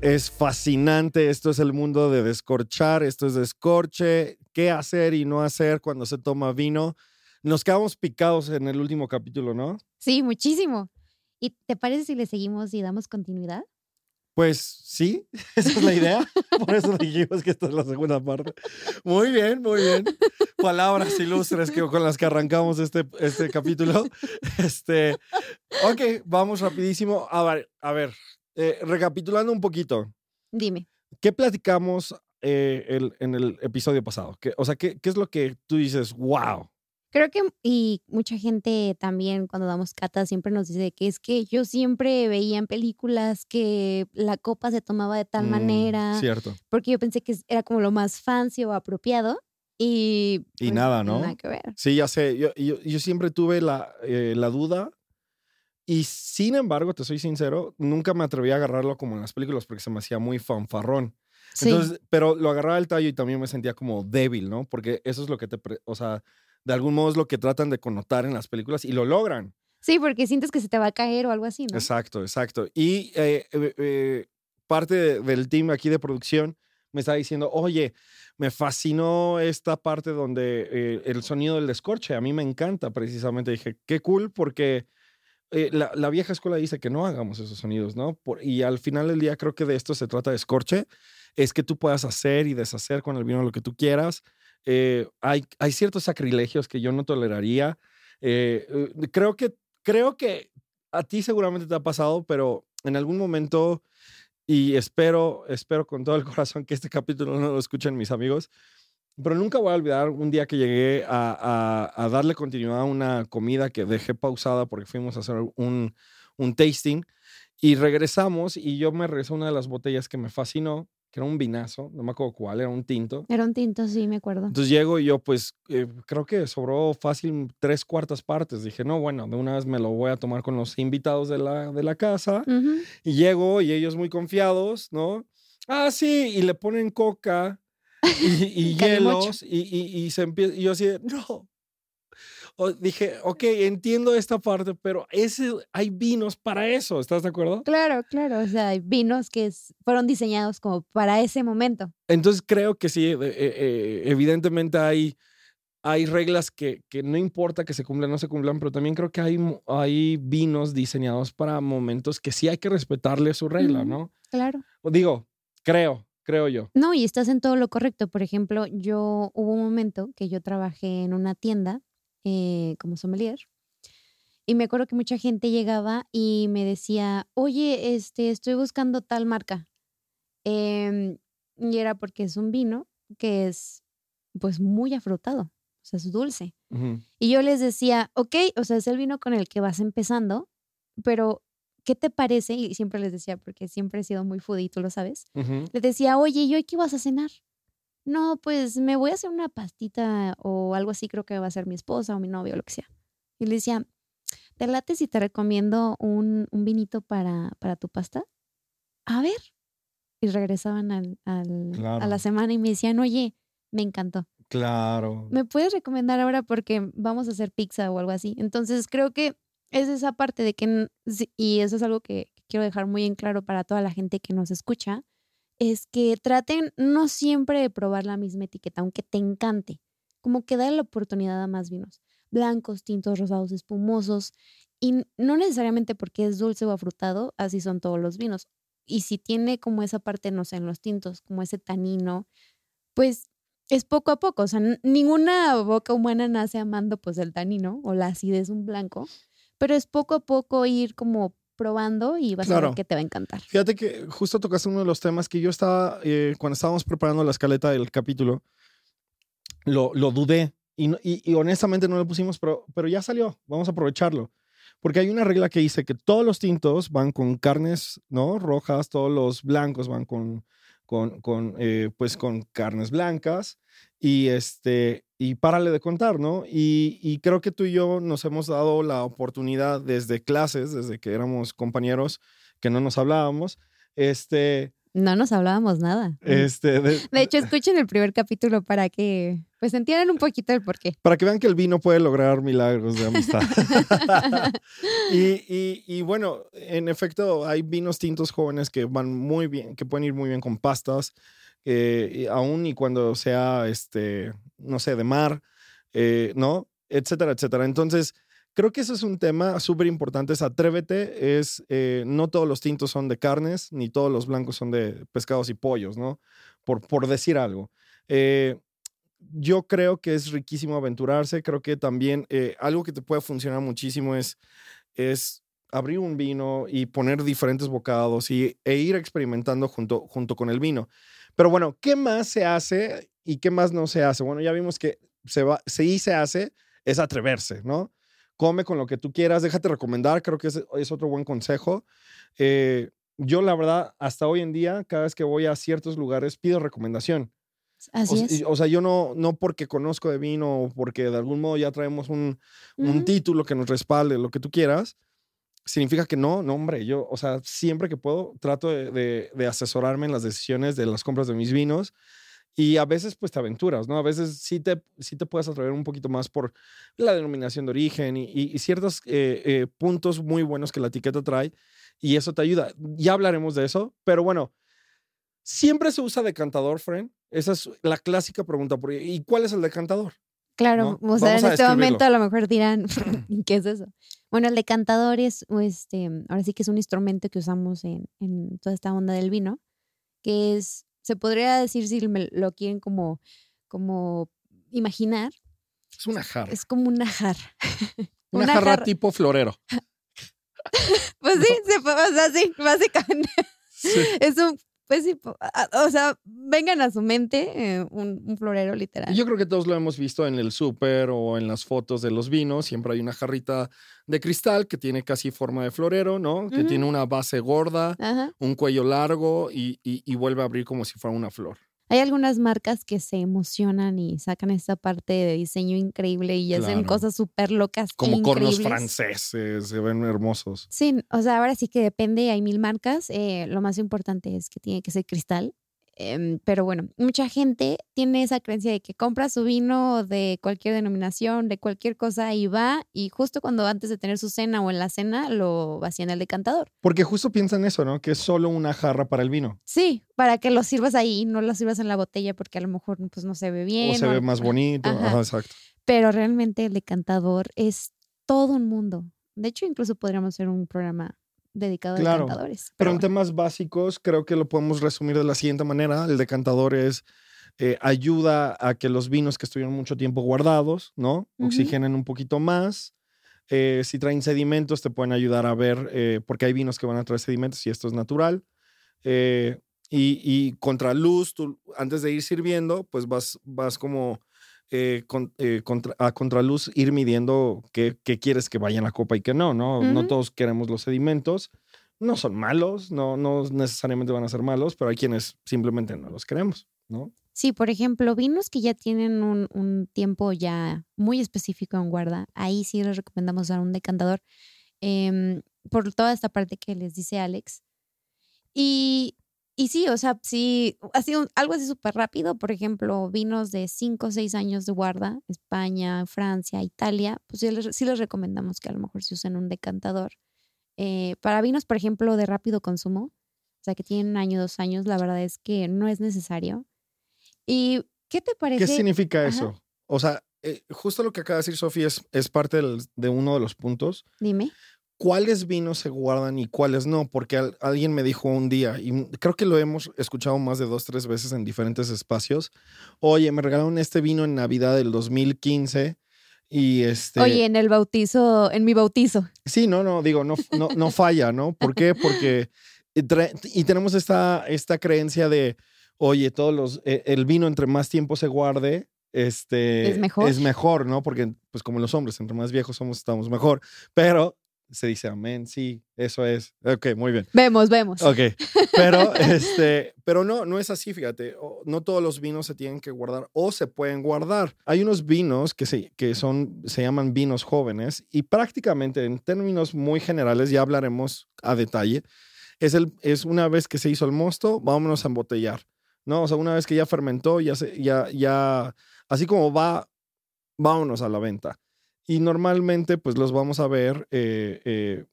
es fascinante, esto es el mundo de descorchar, esto es descorche, qué hacer y no hacer cuando se toma vino. Nos quedamos picados en el último capítulo, ¿no? Sí, muchísimo. ¿Y te parece si le seguimos y damos continuidad? Pues sí, esa es la idea. Por eso dijimos que esta es la segunda parte. Muy bien, muy bien. Palabras ilustres que, con las que arrancamos este, este capítulo. Este, ok, vamos rapidísimo. A ver, a ver eh, recapitulando un poquito. Dime. ¿Qué platicamos eh, el- en el episodio pasado? ¿Qué- o sea, ¿qué, ¿qué es lo que tú dices, wow? Creo que, y mucha gente también cuando damos cata siempre nos dice que es que yo siempre veía en películas que la copa se tomaba de tal Mm, manera, Cierto. porque yo pensé que era como lo más fancy o apropiado y... Y pues, nada, ¿no? Nada que ver. Sí, ya sé. Yo, yo, yo siempre tuve la, eh, la duda y sin embargo, te soy sincero, nunca me atreví a agarrarlo como en las películas porque se me hacía muy fanfarrón. Sí, Entonces, pero lo agarraba el tallo y también me sentía como débil, ¿no? Porque eso es lo que te, o sea, de algún modo es lo que tratan de connotar en las películas y lo logran. sí, porque sientes que se te va a caer o algo así, ¿no? Exacto, exacto. Y eh, eh, eh, parte de- del team aquí de producción me está diciendo, oye, me fascinó esta parte donde el sonido del descorche, a mí me encanta precisamente. Dije, qué cool, porque eh, la, vieja escuela dice que no hagamos esos sonidos, ¿no? Y al final del día creo que de esto se trata de escorche, es que tú puedas hacer y deshacer con el vino lo que tú quieras. Eh, hay, ciertos sacrilegios que yo no toleraría. Eh, creo, que, creo que a ti seguramente te ha pasado, pero en algún momento, y espero, espero con todo el corazón que este capítulo no lo escuchen mis amigos, pero nunca voy a olvidar un día que llegué a, a- a darle continuidad a una comida que dejé pausada porque fuimos a hacer un, un tasting y regresamos y yo me regresé a una de las botellas que me fascinó, que era un vinazo, no me acuerdo cuál, era un tinto. Era un tinto, sí, me acuerdo. Entonces llego y yo, pues, eh, creo que sobró fácil tres cuartas partes. Dije, no, bueno, de una vez me lo voy a tomar con los invitados de la, de la casa. Ujú. Y llego y ellos muy confiados, ¿no? Ah, sí, y le ponen coca y, y hielos y, y, y se empieza, y yo así, de, no. O- dije, ok, entiendo esta parte, pero ese, hay vinos para eso, ¿estás de acuerdo? Claro, claro. O sea, hay vinos que es- fueron diseñados como para ese momento. Entonces creo que sí, eh, eh, evidentemente hay, hay reglas que, que no importa que se cumplan o no se cumplan, pero también creo que hay, hay vinos diseñados para momentos que sí hay que respetarle su regla. ¿no? Claro. Digo, creo, creo yo. No, y estás en todo lo correcto. Por ejemplo, yo hubo un momento que yo trabajé en una tienda eh, como sommelier y me acuerdo que mucha gente llegaba y me decía, oye, este, estoy buscando tal marca. Em, y era porque es un vino que es pues muy afrutado, o sea, es dulce. Y yo les decía, ok, o sea, es el vino con el que vas empezando, pero ¿qué te parece? Y siempre les decía, porque siempre he sido muy foodie, tú lo sabes. Ujú. Les decía, oye, ¿y hoy qué vas a cenar? No, pues me voy a hacer una pastita o algo así, creo que va a ser mi esposa o mi novio o lo que sea. Y le decía, ¿te late si te recomiendo un, un vinito para, para tu pasta? A ver. Y regresaban al, al- a la semana y me decían, oye, me encantó. Claro. ¿Me puedes recomendar ahora porque vamos a hacer pizza o algo así? Entonces creo que es esa parte de que, y eso es algo que quiero dejar muy en claro para toda la gente que nos escucha, es que traten no siempre de probar la misma etiqueta, aunque te encante, como que dale la oportunidad a más vinos, blancos, tintos, rosados, espumosos, y no necesariamente porque es dulce o afrutado, así son todos los vinos. Y si tiene como esa parte, no sé, en los tintos, como ese tanino, pues es poco a poco, o sea, ninguna boca humana nace amando pues el tanino o la acidez de un blanco, pero es poco a poco ir como probando y vas a ver que te va a encantar. Fíjate que justo tocaste uno de los temas que yo estaba, eh, cuando estábamos preparando la escaleta del capítulo, lo, lo dudé y- y honestamente no lo pusimos, pero, pero ya salió, vamos a aprovecharlo. Porque hay una regla que dice que todos los tintos van con carnes, ¿no? Rojas, todos los blancos van con, con, con, eh, pues con carnes blancas y este y párale de contar, ¿no? Y, y, creo que tú y yo nos hemos dado la oportunidad desde clases, desde que éramos compañeros, que no nos hablábamos, este, no nos hablábamos nada. Este, de, hecho, escuchen el primer capítulo para que pues entiendan un poquito el porqué. Para que vean que el vino puede lograr milagros de amistad. y, y, bueno, en efecto, hay vinos tintos jóvenes que van muy bien, que pueden ir muy bien con pastas, eh, aún y cuando sea, este, no sé, de mar, eh, ¿no? Etcétera, etcétera. Entonces, Creo que eso es un tema súper importante, es atrévete, es, eh, no todos los tintos son de carnes, ni todos los blancos son de pescados y pollos, ¿no? Por, por decir algo. Eh, yo creo que es riquísimo aventurarse, creo que también algo que te puede funcionar muchísimo es, es abrir un vino y poner diferentes bocados y, e ir experimentando junto, junto con el vino. Pero bueno, ¿qué más se hace y qué más no se hace? Bueno, ya vimos que se va, sí se hace, es atreverse, ¿no? come con lo que tú quieras, déjate recomendar, creo que es, es otro buen consejo. Eh, yo la verdad, hasta hoy en día, cada vez que voy a ciertos lugares, pido recomendación. Así o, es. O sea, yo no, no porque conozco de vino o porque de algún modo ya traemos un, un título que nos respalde, lo que tú quieras, significa que no, no, hombre, yo, o sea, siempre que puedo, trato de, de, de asesorarme en las decisiones de las compras de mis vinos y a veces, pues te aventuras, ¿no? A veces sí te, sí te puedes atrever un poquito más por la denominación de origen y, ciertos eh, eh, puntos muy buenos que la etiqueta trae y eso te ayuda. Ya hablaremos de eso, pero bueno, siempre se usa decantador, friend. Esa es la clásica pregunta. ¿Y cuál es el decantador? Claro, o sea, en este momento a lo mejor dirán, ¿qué es eso? Bueno, el decantador es, este, ahora sí que es un instrumento que usamos en, en toda esta onda del vino, que es se podría decir si me lo quieren como, como imaginar. Es una jarra. Es como una jarra. Una, jarra, tipo florero. pues sí, se, o sea, sí, básicamente. Es un pues sí, o sea, vengan a su mente eh, un, florero literal. Yo creo que todos lo hemos visto en el súper o en las fotos de los vinos. Siempre hay una jarrita de cristal que tiene casi forma de florero, ¿no? Que tiene una base gorda, un cuello largo y, y vuelve a abrir como si fuera una flor. Hay algunas marcas que se emocionan y sacan esta parte de diseño increíble y hacen cosas súper locas. Como cornos franceses, se ven hermosos. Sí, o sea, ahora sí que depende, hay mil marcas. Eh, lo más importante es que tiene que ser cristal. Em, pero bueno, mucha gente tiene esa creencia de que compra su vino de cualquier denominación, de cualquier cosa y va y justo cuando antes de tener su cena o en la cena lo vacía en el decantador. Porque justo piensan eso, ¿no? Que es solo una jarra para el vino. Sí, para que lo sirvas ahí, no lo sirvas en la botella porque a lo mejor pues no se ve bien. O se ve más bonito, exacto. Pero realmente el decantador es todo un mundo. De hecho, incluso podríamos hacer un programa dedicado a decantadores. Pero, en temas básicos, creo que lo podemos resumir de la siguiente manera. El decantador es eh, ayuda a que los vinos que estuvieron mucho tiempo guardados, ¿no? Oxigenen un poquito más. Eh, si traen sedimentos, te pueden ayudar a ver, eh, porque hay vinos que van a traer sedimentos y esto es natural. y, y, contra luz, tú antes de ir sirviendo, pues vas, vas como eh, eh, contra, a contraluz ir midiendo qué, quieres que vaya en la copa y qué no, ¿no? No todos queremos los sedimentos. No son malos, no, no necesariamente van a ser malos, pero hay quienes simplemente no los queremos, ¿no? Sí, por ejemplo, vinos que ya tienen un, tiempo ya muy específico en guarda, ahí sí les recomendamos usar un decantador em, por toda esta parte que les dice Alex. Y y sí, o sea, sí, ha sido algo así súper rápido. Por ejemplo, vinos de 5 o 6 años de guarda, España, Francia, Italia, pues sí les, recomendamos que a lo mejor se usen un decantador. Eh, para vinos, por ejemplo, de rápido consumo, o sea, que tienen un año, dos años, la verdad es que no es necesario. ¿Y qué te parece? ¿Qué significa eso? O sea, eh, justo lo que acaba de decir Sofía es, es parte de uno de los puntos. Dime cuáles vinos se guardan y cuáles no, porque alguien me dijo un día, y creo que lo hemos escuchado más de dos, tres veces en diferentes espacios, oye, me regalaron este vino en Navidad del 2015 y este... Oye, en el bautizo, en mi bautizo. Sí, no, no, digo, no, no, no falla, ¿no? ¿Por qué? Porque... Y tenemos esta, esta creencia de, oye, todos los, e, el vino entre más tiempo se guarde, este es mejor. es mejor, ¿no? Porque pues como los hombres, entre más viejos somos, estamos mejor. Pero Se dice amén, sí, eso es. Ok, muy bien. Vemos, vemos. Ok, pero, este, pero no, no es así, fíjate. No todos los vinos se tienen que guardar o se pueden guardar. Hay unos vinos que se, que son, se llaman vinos jóvenes y prácticamente en términos muy generales, ya hablaremos a detalle, es, el, es una vez que se hizo el mosto, vámonos a embotellar, ¿no? O sea, una vez que ya fermentó, ya, se, ya, ya, así como va, vámonos a la venta. Y normalmente, pues los vamos a ver eh, eh,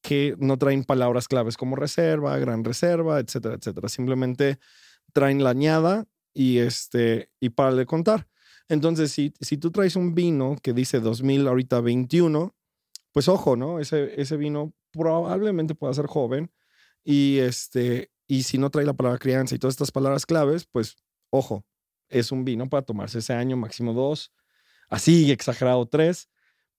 que no traen palabras claves como reserva, gran reserva, etcétera, etcétera. Simplemente traen la añada y, este, y para de contar. Entonces, si, si tú traes un vino que dice 2000, ahorita 21, pues ojo, ¿no? Ese, ese vino probablemente pueda ser joven y, este, y si no trae la palabra crianza y todas estas palabras claves, pues ojo, es un vino para tomarse ese año, máximo dos, así exagerado tres,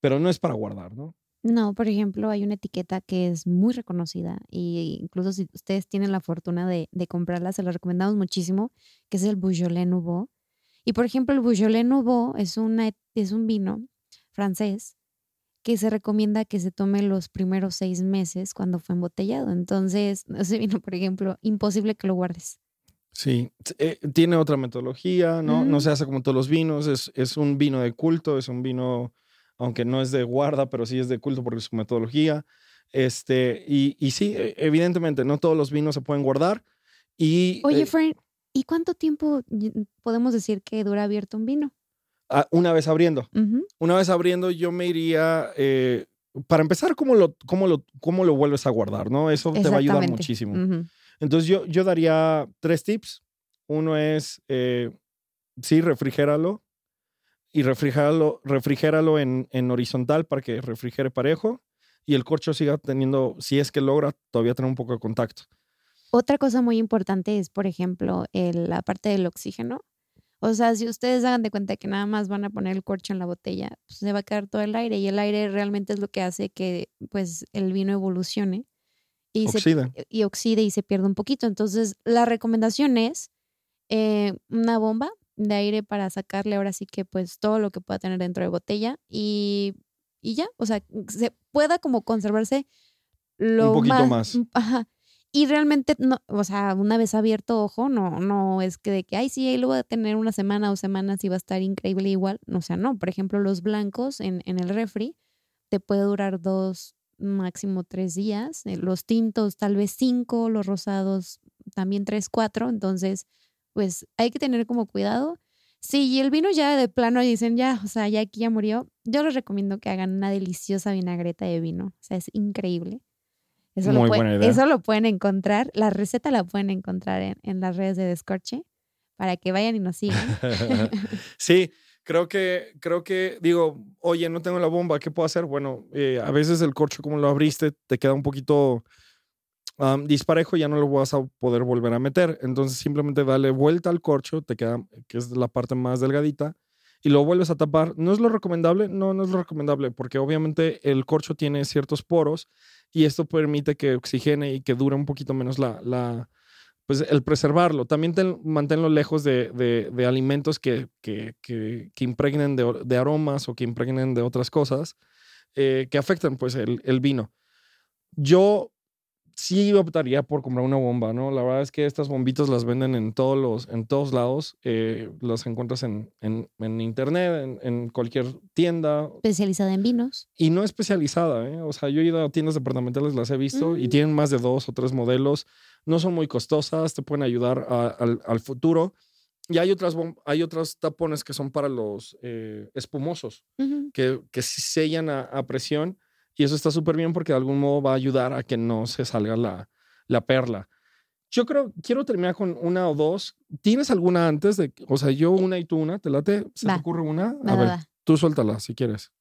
pero no es para guardar, ¿no? No, por ejemplo, hay una etiqueta que es muy reconocida y incluso si ustedes tienen la fortuna de, de comprarla, se la recomendamos muchísimo, que es el Beaujolais Nouveau. Y por ejemplo, el Beaujolais Nouveau es, una, es un vino francés que se recomienda que se tome los primeros seis meses cuando fue embotellado. Entonces, ese vino, por ejemplo, imposible que lo guardes. Sí, eh, tiene otra metodología, ¿no? No Ujú. se hace como todos los vinos, es, es un vino de culto, es un vino, aunque no es de guarda, pero sí es de culto porque es su metodología. Este, y, y sí, e- evidentemente, no todos los vinos se pueden guardar. Y Oye, eh, Fran, ¿y cuánto tiempo y- podemos decir que dura abierto un vino? ah, una vez abriendo, una vez abriendo, yo me iría, eh, para empezar, ¿cómo lo, cómo, lo, ¿cómo lo vuelves a guardar? ¿no? Eso te va a ayudar muchísimo. Entonces yo, yo daría tres tips. Uno es, eh, sí, refrigéralo y refrigéralo, refrigéralo en, en horizontal para que refrigere parejo y el corcho siga teniendo, si es que logra, todavía tener un poco de contacto. Otra cosa muy importante es, por ejemplo, el- la parte del oxígeno. O sea, si ustedes hagan de cuenta que nada más van a poner el corcho en la botella, pues se va a quedar todo el aire y el aire realmente es lo que hace que pues el vino evolucione y, se, Oxida. y oxide y se pierda un poquito. Entonces, la recomendación es eh, una bomba de aire para sacarle ahora sí que pues todo lo que pueda tener dentro de botella y, y ya, o sea, se pueda como conservarse lo poquito más. Ajá. Y realmente, no, o sea, una vez abierto, ojo, no, no es que de que, ay, sí, ahí lo voy a tener una semana o semanas y va a estar increíble igual. O sea, no. Por ejemplo, los blancos en, en el refri te puede durar dos, máximo tres días. eh, Los tintos tal vez cinco, los rosados también tres, cuatro. Entonces, pues hay que tener como cuidado. Sí, y el vino ya de plano dicen, ya, o sea, ya aquí ya murió. Yo les recomiendo que hagan una deliciosa vinagreta de vino. O sea, es increíble. Eso, lo, pueden- buena idea. eso lo pueden encontrar. La receta la pueden encontrar en, en las redes de Descorche para que vayan y nos sigan. sí, creo que, creo que, digo, oye, no tengo la bomba, ¿qué puedo hacer? Bueno, eh, a veces el corcho, como lo abriste, te queda un poquito am, disparejo, ya no lo vas a poder volver a meter. Entonces, simplemente dale vuelta al corcho, te queda, que es la parte más delgadita, y lo vuelves a tapar. ¿No es lo recomendable? No, no es lo recomendable, porque obviamente el corcho tiene ciertos poros y esto permite que oxigene y que dure un poquito menos la, la, pues el preservarlo. También ten- manténlo lejos de, de- de alimentos que, que, que- que impregnen de, de aromas o que impregnen de otras cosas eh, que afectan pues el, el vino. Yo sí optaría por comprar una bomba, ¿no? La verdad es que estas bombitas las venden en todos los, en todos lados. eh, las encuentras en, en- en internet, en, en cualquier tienda Especializada en vinos. y no especializada, ¿eh? O sea, yo he ido a tiendas departamentales, las he visto y Mm. tienen más de dos o tres modelos. No son muy costosas, te pueden ayudar a- al, al futuro. Y hay otras, hay otros tapones que son para los eh, espumosos, que, que sellan a, a presión. Y eso está súper bien porque de algún modo va a ayudar a que no se salga la, la perla. Yo creo, quiero terminar con una o dos. ¿Tienes alguna antes de, o sea, yo una y tú una? ¿Te late? ¿Se Va. te ocurre una? Va, a ver, va. tú suéltala si quieres.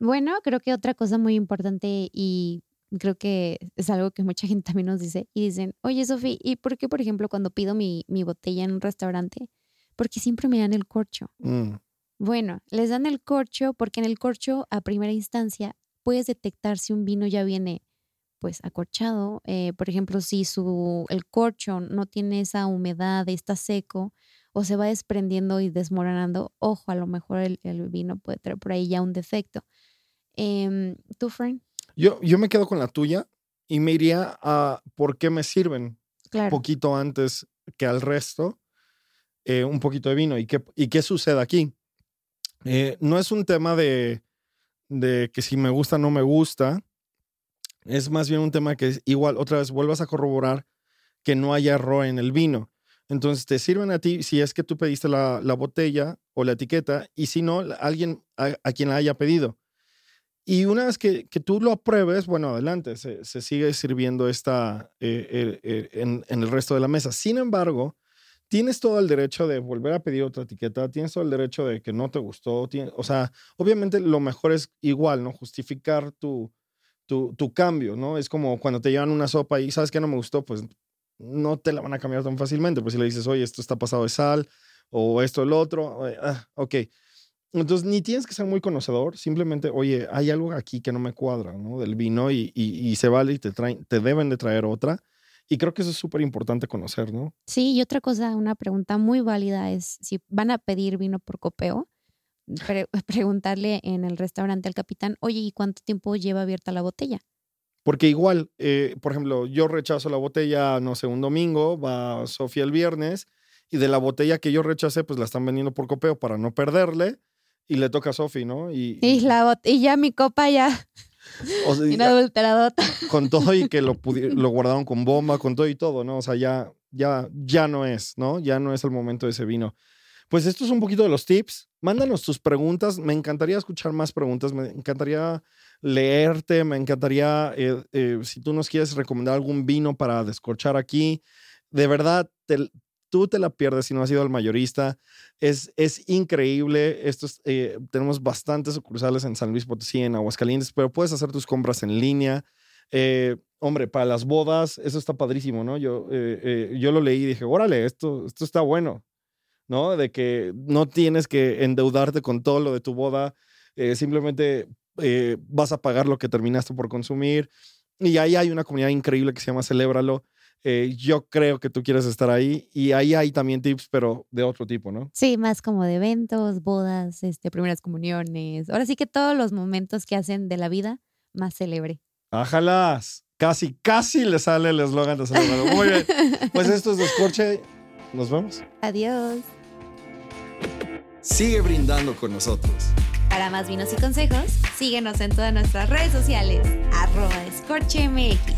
Bueno, creo que otra cosa muy importante y creo que es algo que mucha gente también nos dice y dicen, oye, Sofi, ¿y por qué, por ejemplo, cuando pido mi, mi botella en un restaurante, porque siempre me dan el corcho? Mm. Bueno, les dan el corcho porque en el corcho, a primera instancia, puedes detectar si un vino ya viene pues acorchado. eh, por ejemplo, si su, el corcho no tiene esa humedad, está seco o se va desprendiendo y desmoronando, ojo, a lo mejor el, el vino puede traer por ahí ya un defecto. Em, ¿Tú, Frank? Yo, yo me quedo con la tuya y me iría a por qué me sirven un Claro. poquito antes que al resto eh, un poquito de vino. ¿Y qué, y qué sucede aquí? Eh, no es un tema de, de que si me gusta o no me gusta. Es más bien un tema que es igual, otra vez, vuelvas a corroborar que no haya error en el vino. Entonces te sirven a ti si es que tú pediste la, la botella o la etiqueta y si no, alguien a, quien la haya pedido. Y una vez que, que tú lo apruebes, bueno, adelante, se, se sigue sirviendo esta eh, eh, eh, en el resto de la mesa. Sin embargo, tienes todo el derecho de volver a pedir otra etiqueta, tienes todo el derecho de que no te gustó. tiene- o sea, obviamente lo mejor es igual, ¿no? Justificar tu, tu, tu cambio, ¿no? Es como cuando te llevan una sopa y sabes que no me gustó, pues no te la van a cambiar tan fácilmente. Pues si le dices, oye, esto está pasado de sal o esto, el otro, eh, ah, ok. Entonces, ni tienes que ser muy conocedor, simplemente, oye, hay algo aquí que no me cuadra, ¿no? Del vino y, y, y se vale y te, traen, te deben de traer otra. Y creo que eso es súper importante conocer, ¿no? Sí, y otra cosa, una pregunta muy válida es si van a pedir vino por copeo, pre- preguntarle en el restaurante al capitán, oye, ¿y cuánto tiempo lleva abierta la botella? Porque igual, eh, por ejemplo, yo rechazo la botella, no sé, un domingo, va Sofía el viernes, y de la botella que yo rechacé, pues la están vendiendo por copeo para no perderle, y le toca a Sofía, ¿no? Y, Y, la y ya mi copa ya o sea, inadulteradota. con todo y que lo, lo guardaron con bomba, con todo y todo, ¿no? O sea, ya, ya, ya no es, ¿no? Ya no es el momento de ese vino. Pues esto es un poquito de los tips. Mándanos tus preguntas. Me encantaría escuchar más preguntas. Me encantaría leerte. Me encantaría, eh, eh, si tú nos quieres recomendar algún vino para descorchar aquí. De verdad, te- tú te la pierdes si no has ido al mayorista. Es, es increíble. Estos, eh, tenemos bastantes sucursales en San Luis Potosí, en Aguascalientes, pero puedes hacer tus compras en línea. Eh, hombre, para las bodas, eso está padrísimo, ¿no? Yo, eh, yo lo leí y dije, órale, esto, esto está bueno, ¿no? De que no tienes que endeudarte con todo lo de tu boda, simplemente vas a pagar lo que terminaste por consumir. Y ahí hay una comunidad increíble que se llama Celébralo. Eh, yo creo que tú quieres estar ahí y ahí hay también tips, pero de otro tipo, ¿no? Sí, más como de eventos, bodas, este, primeras comuniones. Ahora sí que todos los momentos que hacen de la vida más célebre. Ájalas. Casi, casi le sale el eslogan de Celébralo. Muy bien. Pues esto es Descorche. Nos vemos. Adiós. Sigue brindando con nosotros. Para más vinos y consejos, síguenos en todas nuestras redes sociales, arroba escorchemx.